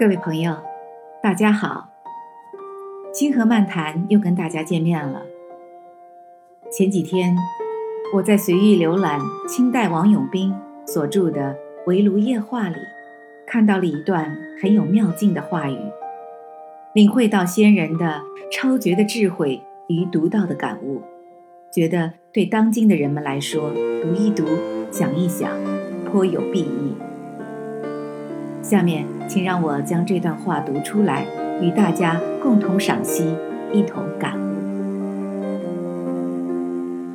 各位朋友，大家好！清河漫谈又跟大家见面了。前几天，我在随意浏览清代王永斌所著的《围炉夜话》里，看到了一段很有妙境的话语，领会到先人的超绝的智慧与独到的感悟，觉得对当今的人们来说，读一读，想一想，颇有裨益。下面，请让我将这段话读出来，与大家共同赏析，一同感悟。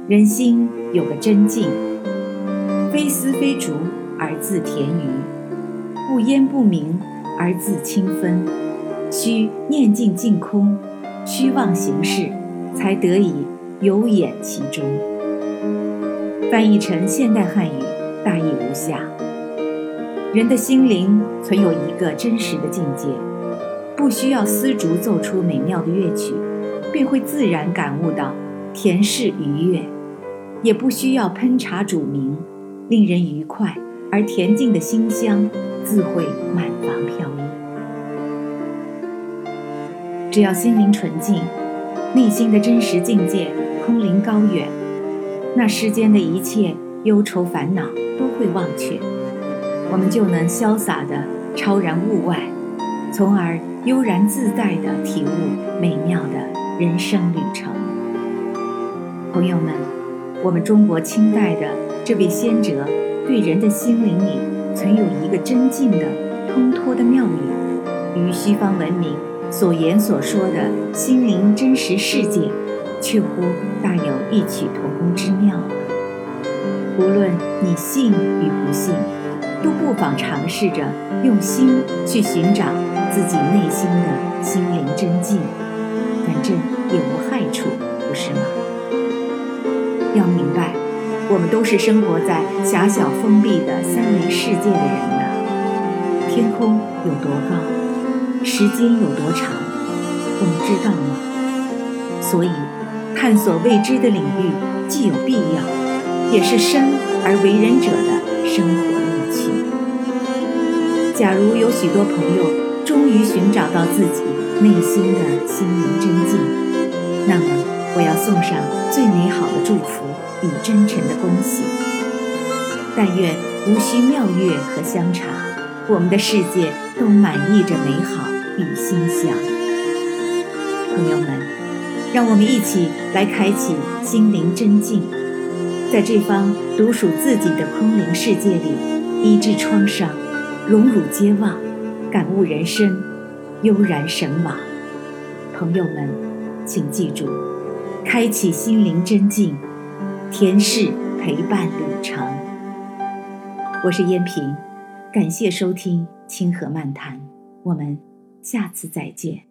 人心有个真境，非丝非竹而自田鱼，不烟不明而自清芬。须念境净空，虚妄行事，才得以有眼其中。翻译成现代汉语，大意如下。人的心灵存有一个真实的境界，不需要丝竹奏出美妙的乐曲，便会自然感悟到恬适愉悦；也不需要烹茶煮茗，令人愉快而恬静的馨香自会满房飘溢。只要心灵纯净，内心的真实境界空灵高远，那世间的一切忧愁烦恼都会忘却。我们就能潇洒地超然物外，从而悠然自在地体悟美妙的人生旅程。朋友们，我们中国清代的这位先哲，对人的心灵里存有一个真静的通脱的妙语，与西方文明所言所说的心灵真实世界，却乎大有异曲同工之妙啊！无论你信与不信。都不妨尝试着用心去寻找自己内心的心灵真境，反正也无害处，不是吗？要明白，我们都是生活在狭小封闭的三维世界的人呐。天空有多高，时间有多长，我们知道吗？所以，探索未知的领域既有必要，也是生而为人者的生活。假如有许多朋友终于寻找到自己内心的心灵真境，那么我要送上最美好的祝福与真诚的恭喜。但愿无需妙乐和香茶，我们的世界都满溢着美好与馨香。朋友们，让我们一起来开启心灵真境，在这方独属自己的空灵世界里医治创伤。荣辱皆忘，感悟人生，悠然神往。朋友们，请记住，开启心灵真境，甜适陪伴旅程。我是燕萍，感谢收听清河漫谈，我们下次再见。